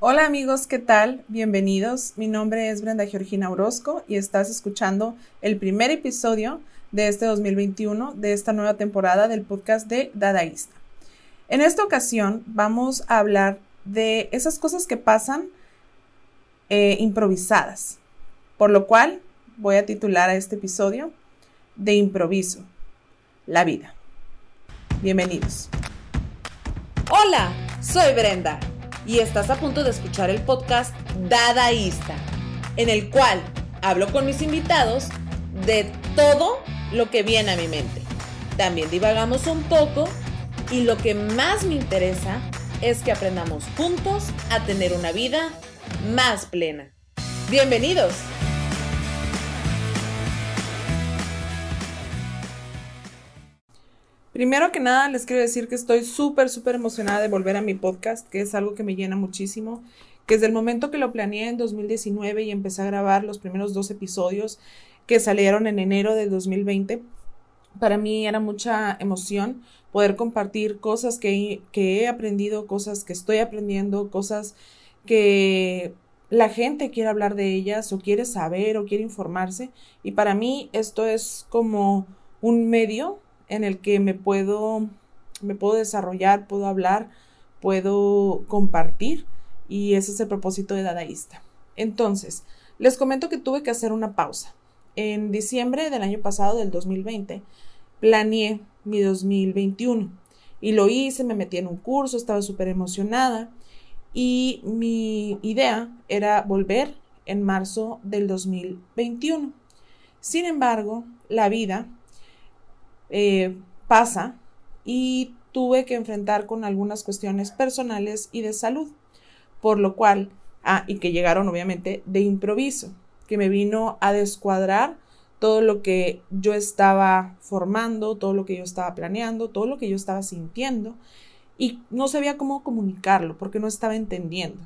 Hola amigos, ¿qué tal? Bienvenidos. Mi nombre es Brenda Georgina Orozco y estás escuchando el primer episodio de este 2021 de esta nueva temporada del podcast de Dadaísta. En esta ocasión vamos a hablar de esas cosas que pasan eh, improvisadas, por lo cual voy a titular a este episodio de improviso, la vida. Bienvenidos. Hola, soy Brenda y estás a punto de escuchar el podcast Dadaísta, en el cual hablo con mis invitados de todo lo que viene a mi mente. También divagamos un poco y lo que más me interesa es que aprendamos juntos a tener una vida más plena. Bienvenidos. Primero que nada, les quiero decir que estoy súper, súper emocionada de volver a mi podcast, que es algo que me llena muchísimo, que desde el momento que lo planeé en 2019 y empecé a grabar los primeros dos episodios que salieron en enero de 2020, para mí era mucha emoción poder compartir cosas que, que he aprendido, cosas que estoy aprendiendo, cosas que la gente quiere hablar de ellas o quiere saber o quiere informarse. Y para mí esto es como un medio en el que me puedo, me puedo desarrollar, puedo hablar, puedo compartir y ese es el propósito de Dadaísta. Entonces, les comento que tuve que hacer una pausa. En diciembre del año pasado, del 2020, planeé mi 2021 y lo hice, me metí en un curso, estaba súper emocionada y mi idea era volver en marzo del 2021. Sin embargo, la vida eh, pasa y tuve que enfrentar con algunas cuestiones personales y de salud, por lo cual, ah, y que llegaron obviamente de improviso, que me vino a descuadrar todo lo que yo estaba formando, todo lo que yo estaba planeando, todo lo que yo estaba sintiendo y no sabía cómo comunicarlo porque no estaba entendiendo.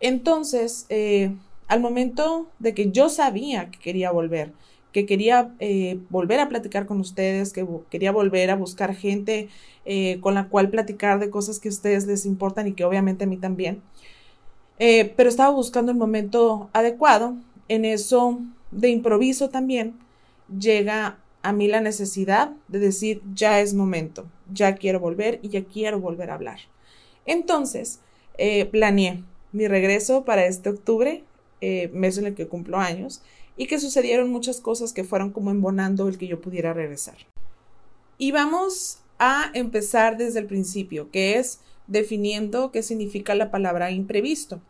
Entonces, eh, al momento de que yo sabía que quería volver, que quería eh, volver a platicar con ustedes, que quería volver a buscar gente eh, con la cual platicar de cosas que a ustedes les importan y que obviamente a mí también. Eh, pero estaba buscando el momento adecuado. En eso, de improviso también, llega a mí la necesidad de decir, ya es momento, ya quiero volver y ya quiero volver a hablar. Entonces, planeé mi regreso para este octubre, mes en el que cumplo años, y que sucedieron muchas cosas que fueron como embonando el que yo pudiera regresar. Y vamos a empezar desde el principio, que es definiendo qué significa la palabra imprevisto.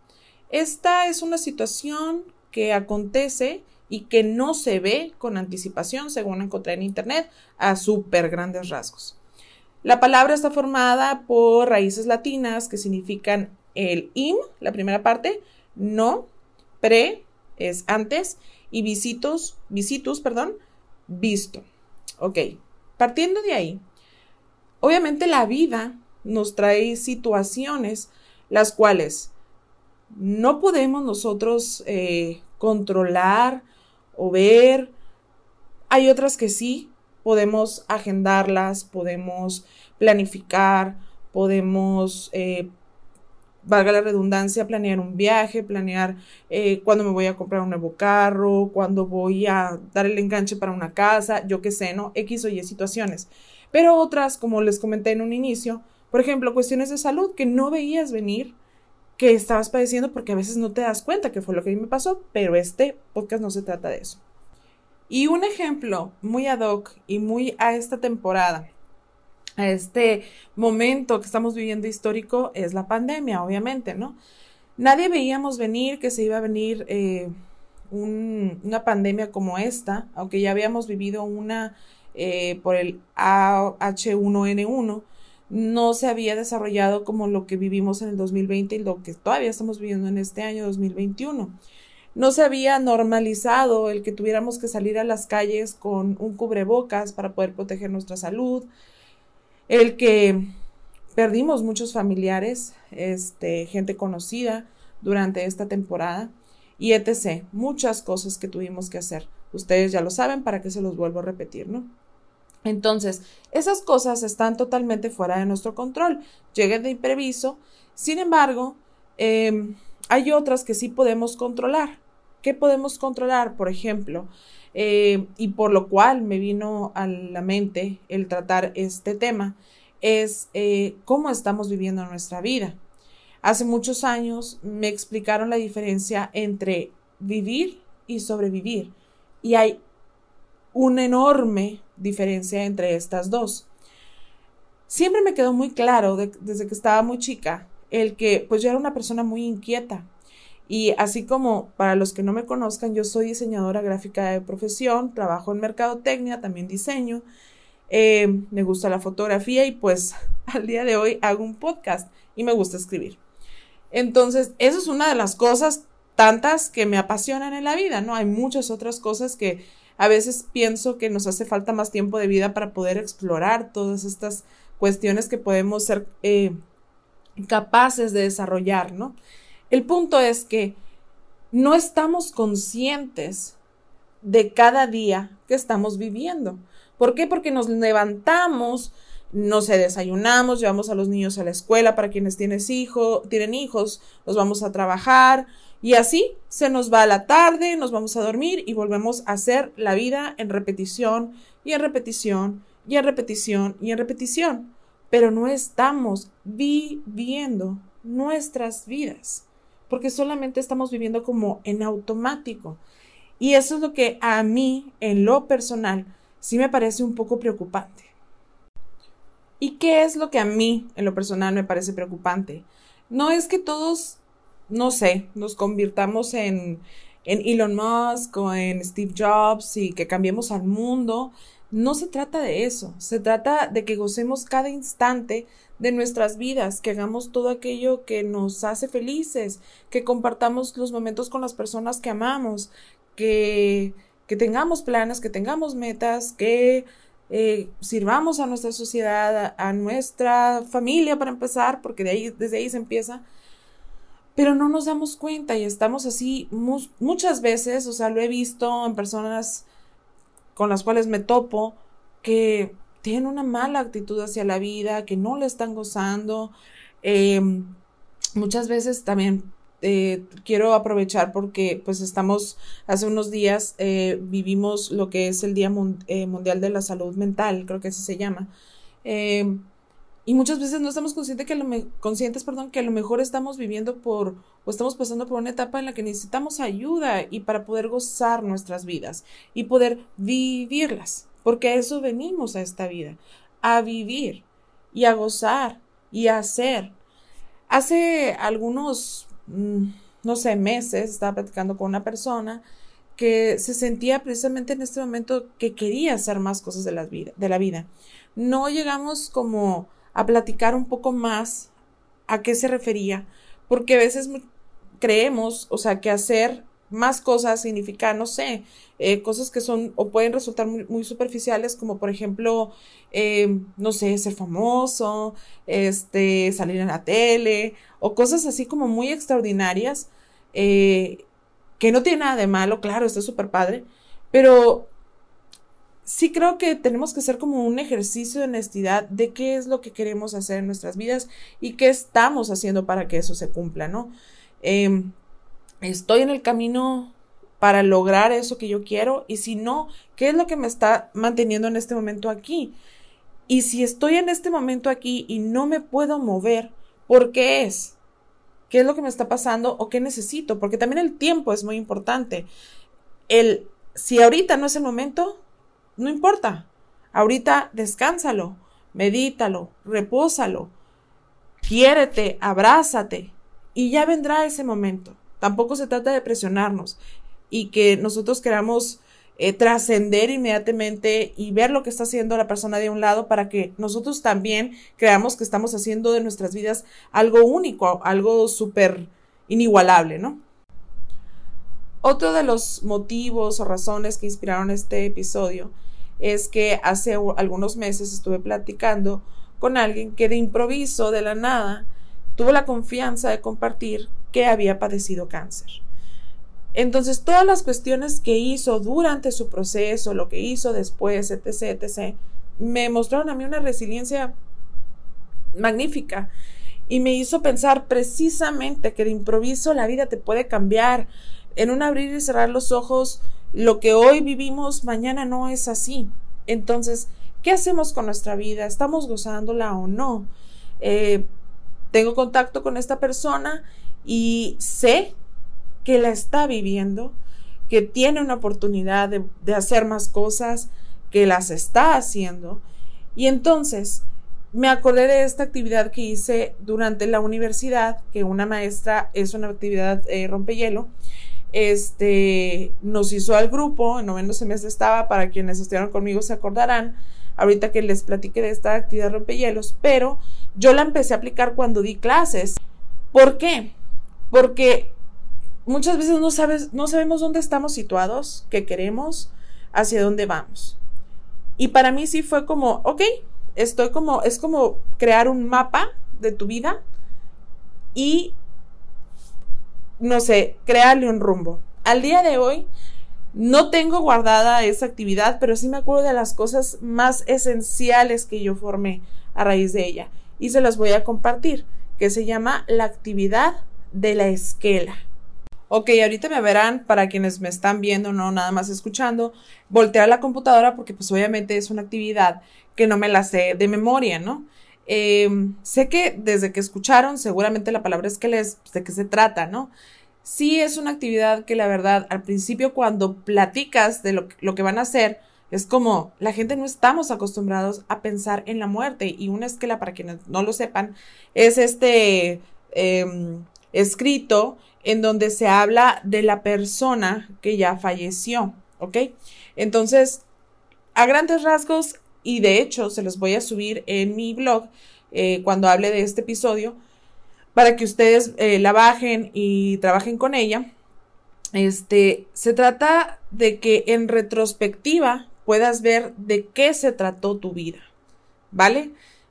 Esta es una situación que acontece y que no se ve con anticipación, según encontré en Internet, a súper grandes rasgos. La palabra está formada por raíces latinas que significan el im, la primera parte, no, pre, es antes, y visitos, visitus, perdón, visto. Ok, partiendo de ahí, obviamente la vida nos trae situaciones las cuales no podemos nosotros eh, controlar o ver. Hay otras que sí, podemos agendarlas, podemos planificar, podemos eh, valga la redundancia, planear un viaje, planear eh, cuándo me voy a comprar un nuevo carro, cuándo voy a dar el enganche para una casa, yo qué sé, ¿no? X o Y situaciones. Pero otras, como les comenté en un inicio, por ejemplo, cuestiones de salud que no veías venir, que estabas padeciendo porque a veces no te das cuenta que fue lo que a mí me pasó, pero este podcast no se trata de eso. Y un ejemplo muy ad hoc y muy a esta temporada a este momento que estamos viviendo histórico es la pandemia, obviamente, ¿no? Nadie veíamos venir que se iba a venir eh, una pandemia como esta, aunque ya habíamos vivido una eh, por el H1N1, no se había desarrollado como lo que vivimos en el 2020 y lo que todavía estamos viviendo en este año 2021. No se había normalizado el que tuviéramos que salir a las calles con un cubrebocas para poder proteger nuestra salud, el que perdimos muchos familiares, este, gente conocida durante esta temporada y etc. Muchas cosas que tuvimos que hacer. Ustedes ya lo saben, para que se los vuelvo a repetir, ¿no? Entonces, esas cosas están totalmente fuera de nuestro control, llegan de impreviso. Sin embargo, Em, hay otras que sí podemos controlar. ¿Qué podemos controlar? Por ejemplo, eh, y por lo cual me vino a la mente el tratar este tema, es eh, cómo estamos viviendo nuestra vida. Hace muchos años me explicaron la diferencia entre vivir y sobrevivir. Y hay una enorme diferencia entre estas dos. Siempre me quedó muy claro desde que estaba muy chica el que pues yo era una persona muy inquieta. Y así como para los que no me conozcan, yo soy diseñadora gráfica de profesión, trabajo en mercadotecnia, también diseño, eh, me gusta la fotografía y pues al día de hoy hago un podcast y me gusta escribir. Entonces, eso es una de las cosas tantas que me apasionan en la vida, ¿no? Hay muchas otras cosas que a veces pienso que nos hace falta más tiempo de vida para poder explorar todas estas cuestiones que podemos ser eh, capaces de desarrollar, ¿no? El punto es que no estamos conscientes de cada día que estamos viviendo. ¿Por qué? Porque nos levantamos, no sé, desayunamos, llevamos a los niños a la escuela para quienes tienen hijos, tienen hijos, los vamos a trabajar y así se nos va la tarde, nos vamos a dormir y volvemos a hacer la vida en repetición y en repetición y en repetición y en repetición, pero no estamos viviendo nuestras vidas, porque solamente estamos viviendo como en automático. Y eso es lo que a mí, en lo personal, sí me parece un poco preocupante. ¿Y qué es lo que a mí, en lo personal, me parece preocupante? No es que todos, no sé, nos convirtamos en, en Elon Musk o en Steve Jobs y que cambiemos al mundo, no se trata de eso, se trata de que gocemos cada instante de nuestras vidas, que hagamos todo aquello que nos hace felices, que compartamos los momentos con las personas que amamos, que, que tengamos planes, que tengamos metas, que eh, sirvamos a nuestra sociedad, a, nuestra familia para empezar, porque de ahí, desde ahí se empieza, pero no nos damos cuenta y estamos así muchas veces, o sea, lo he visto en personas con las cuales me topo que tienen una mala actitud hacia la vida, que no le están gozando. Em, muchas veces también eh, quiero aprovechar porque pues estamos hace unos días eh, vivimos lo que es el Día eh, Mundial de la Salud Mental, creo que así se llama. Y muchas veces no estamos conscientes que lo conscientes, perdón, que a lo mejor estamos viviendo por o estamos pasando por una etapa en la que necesitamos ayuda y para poder gozar nuestras vidas y poder vivirlas, porque a eso venimos a esta vida, a vivir y a gozar y a hacer. Hace algunos, mm, no sé, meses estaba platicando con una persona que se sentía precisamente en este momento que quería hacer más cosas de la vida. De la vida. No llegamos como a platicar un poco más a qué se refería, porque a veces creemos, o sea, que hacer más cosas significa, no sé, eh, cosas que son o pueden resultar muy, superficiales, como por ejemplo, eh, no sé, ser famoso, este, salir en la tele, o cosas así como muy extraordinarias, eh, que no tiene nada de malo, claro, está súper padre, pero sí creo que tenemos que hacer como un ejercicio de honestidad de qué es lo que queremos hacer en nuestras vidas y qué estamos haciendo para que eso se cumpla, ¿no? Em, estoy en el camino para lograr eso que yo quiero y si no, ¿qué es lo que me está manteniendo en este momento aquí? Y si estoy en este momento aquí y no me puedo mover, ¿por qué es? ¿Qué es lo que me está pasando o qué necesito? Porque también el tiempo es muy importante. El, si ahorita no es el momento, no importa. Ahorita descánsalo, medítalo, repósalo, quiérete, abrázate y ya vendrá ese momento. Tampoco se trata de presionarnos y que nosotros queramos eh, trascender inmediatamente y ver lo que está haciendo la persona de un lado para que nosotros también creamos que estamos haciendo de nuestras vidas algo único, algo súper inigualable, ¿no? Otro de los motivos o razones que inspiraron este episodio es que hace algunos meses estuve platicando con alguien que de improviso, de la nada, tuvo la confianza de compartir que había padecido cáncer. Entonces, todas las cuestiones que hizo durante su proceso, lo que hizo después, etc., etc., me mostraron a mí una resiliencia magnífica. y me hizo pensar precisamente que de improviso la vida te puede cambiar. En un abrir y cerrar los ojos, lo que hoy vivimos mañana no es así. Entonces, ¿qué hacemos con nuestra vida? ¿Estamos gozándola o no? Eh, tengo contacto con esta persona y sé que la está viviendo, que tiene una oportunidad de, hacer más cosas, que las está haciendo. Y entonces me acordé de esta actividad que hice durante la universidad, que una maestra es una actividad eh, rompehielo. Este nos hizo al grupo, en noveno semestre estaba, para quienes estuvieron conmigo se acordarán, ahorita que les platiqué de esta actividad rompehielos, pero yo la empecé a aplicar cuando di clases. ¿Por qué? Porque muchas veces no, sabes, no sabemos dónde estamos situados, qué queremos, hacia dónde vamos. Y para mí sí fue como, ok, estoy como, es como crear un mapa de tu vida y, no sé, crearle un rumbo. Al día de hoy, no tengo guardada esa actividad, pero sí me acuerdo de las cosas más esenciales que yo formé a raíz de ella. Y se las voy a compartir, que se llama la actividad de la esquela. Ok, ahorita me verán, para quienes me están viendo, no nada más escuchando, voltear la computadora porque pues obviamente es una actividad que no me la sé de memoria, ¿no? Em, sé que desde que escucharon, seguramente la palabra es que les, de qué se trata, ¿no? Sí es una actividad que la verdad, al principio cuando platicas de lo, lo que van a hacer, es como la gente no estamos acostumbrados a pensar en la muerte y una esquela, para quienes no lo sepan, es este em, escrito en donde se habla de la persona que ya falleció, ¿ok? Entonces, a grandes rasgos, y de hecho se los voy a subir en mi blog eh, cuando hable de este episodio, para que ustedes eh, la bajen y trabajen con ella. Este, se trata de que en retrospectiva puedas ver de qué se trató tu vida, ¿vale?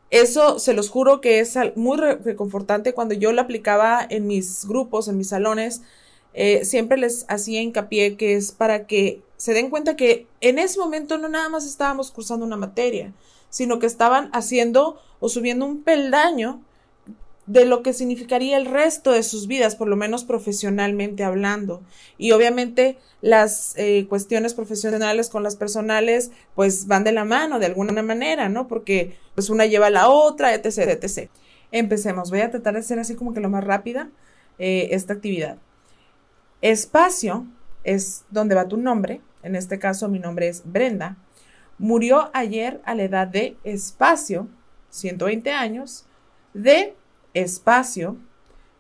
Eso se los juro que es muy reconfortante cuando yo lo aplicaba en mis grupos, en mis salones. Eh, siempre les hacía hincapié que es para que se den cuenta que en ese momento no nada más estábamos cursando una materia, sino que estaban haciendo o subiendo un peldaño de lo que significaría el resto de sus vidas, por lo menos profesionalmente hablando. Y obviamente las eh, cuestiones profesionales con las personales, pues van de la mano de alguna manera, ¿no? Porque pues una lleva a la otra, etc, etc. Empecemos. Voy a tratar de hacer así como que lo más rápida eh, esta actividad. Espacio es donde va tu nombre. En este caso mi nombre es Brenda. Murió ayer a la edad de espacio, 120 años, de espacio,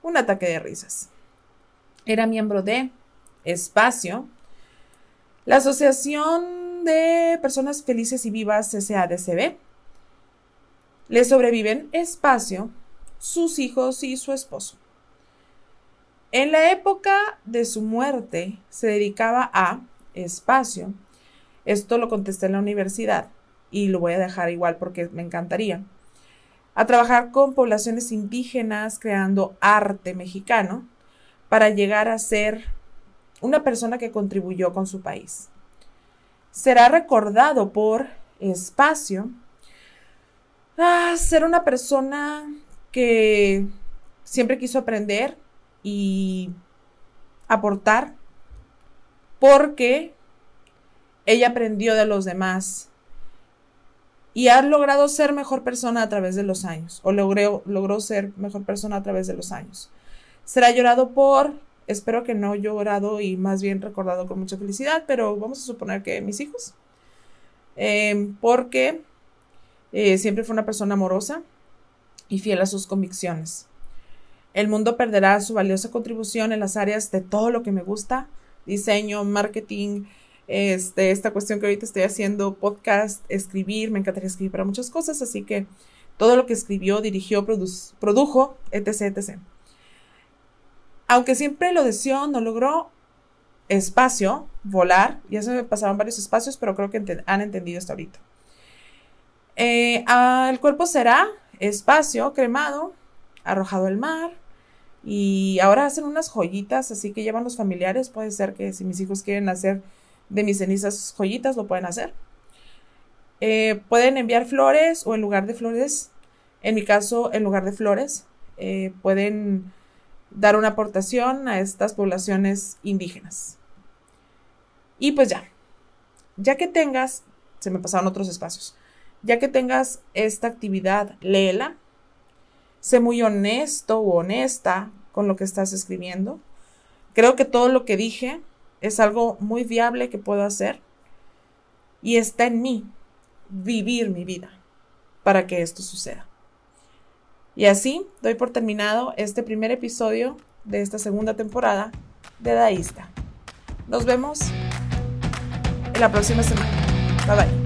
un ataque de risas. Era miembro de espacio, la Asociación de Personas Felices y Vivas SADCB. Le sobreviven espacio, sus hijos y su esposo. En la época de su muerte se dedicaba a espacio. Esto lo contesté en la universidad y lo voy a dejar igual porque me encantaría a trabajar con poblaciones indígenas creando arte mexicano para llegar a ser una persona que contribuyó con su país. Será recordado por espacio a ser una persona que siempre quiso aprender y aportar porque ella aprendió de los demás y ha logrado ser mejor persona a través de los años, o logró, logró ser mejor persona a través de los años. Será llorado por, espero que no llorado y más bien recordado con mucha felicidad, pero vamos a suponer que mis hijos, em, porque eh, siempre fue una persona amorosa y fiel a sus convicciones. El mundo perderá su valiosa contribución en las áreas de todo lo que me gusta, diseño, marketing, este, esta cuestión que ahorita estoy haciendo, podcast, escribir, me encantaría escribir para muchas cosas, así que todo lo que escribió, dirigió, produjo, etc., etc. Aunque siempre lo deseó, no logró espacio, volar, ya se me pasaron varios espacios, pero creo que han entendido hasta ahorita. Eh, el cuerpo será espacio, cremado, arrojado al mar, y ahora hacen unas joyitas, así que llevan los familiares, puede ser que si mis hijos quieren hacer de mis cenizas joyitas, lo pueden hacer. Eh, pueden enviar flores o en lugar de flores, en mi caso, en lugar de flores, eh, pueden dar una aportación a estas poblaciones indígenas. Y pues ya, ya que tengas, se me pasaron otros espacios, ya que tengas esta actividad, léela, sé muy honesto o honesta con lo que estás escribiendo. Creo que todo lo que dije es algo muy viable que puedo hacer y está en mí vivir mi vida para que esto suceda. Y así doy por terminado este primer episodio de esta segunda temporada de Daísta. Nos vemos en la próxima semana. Bye bye.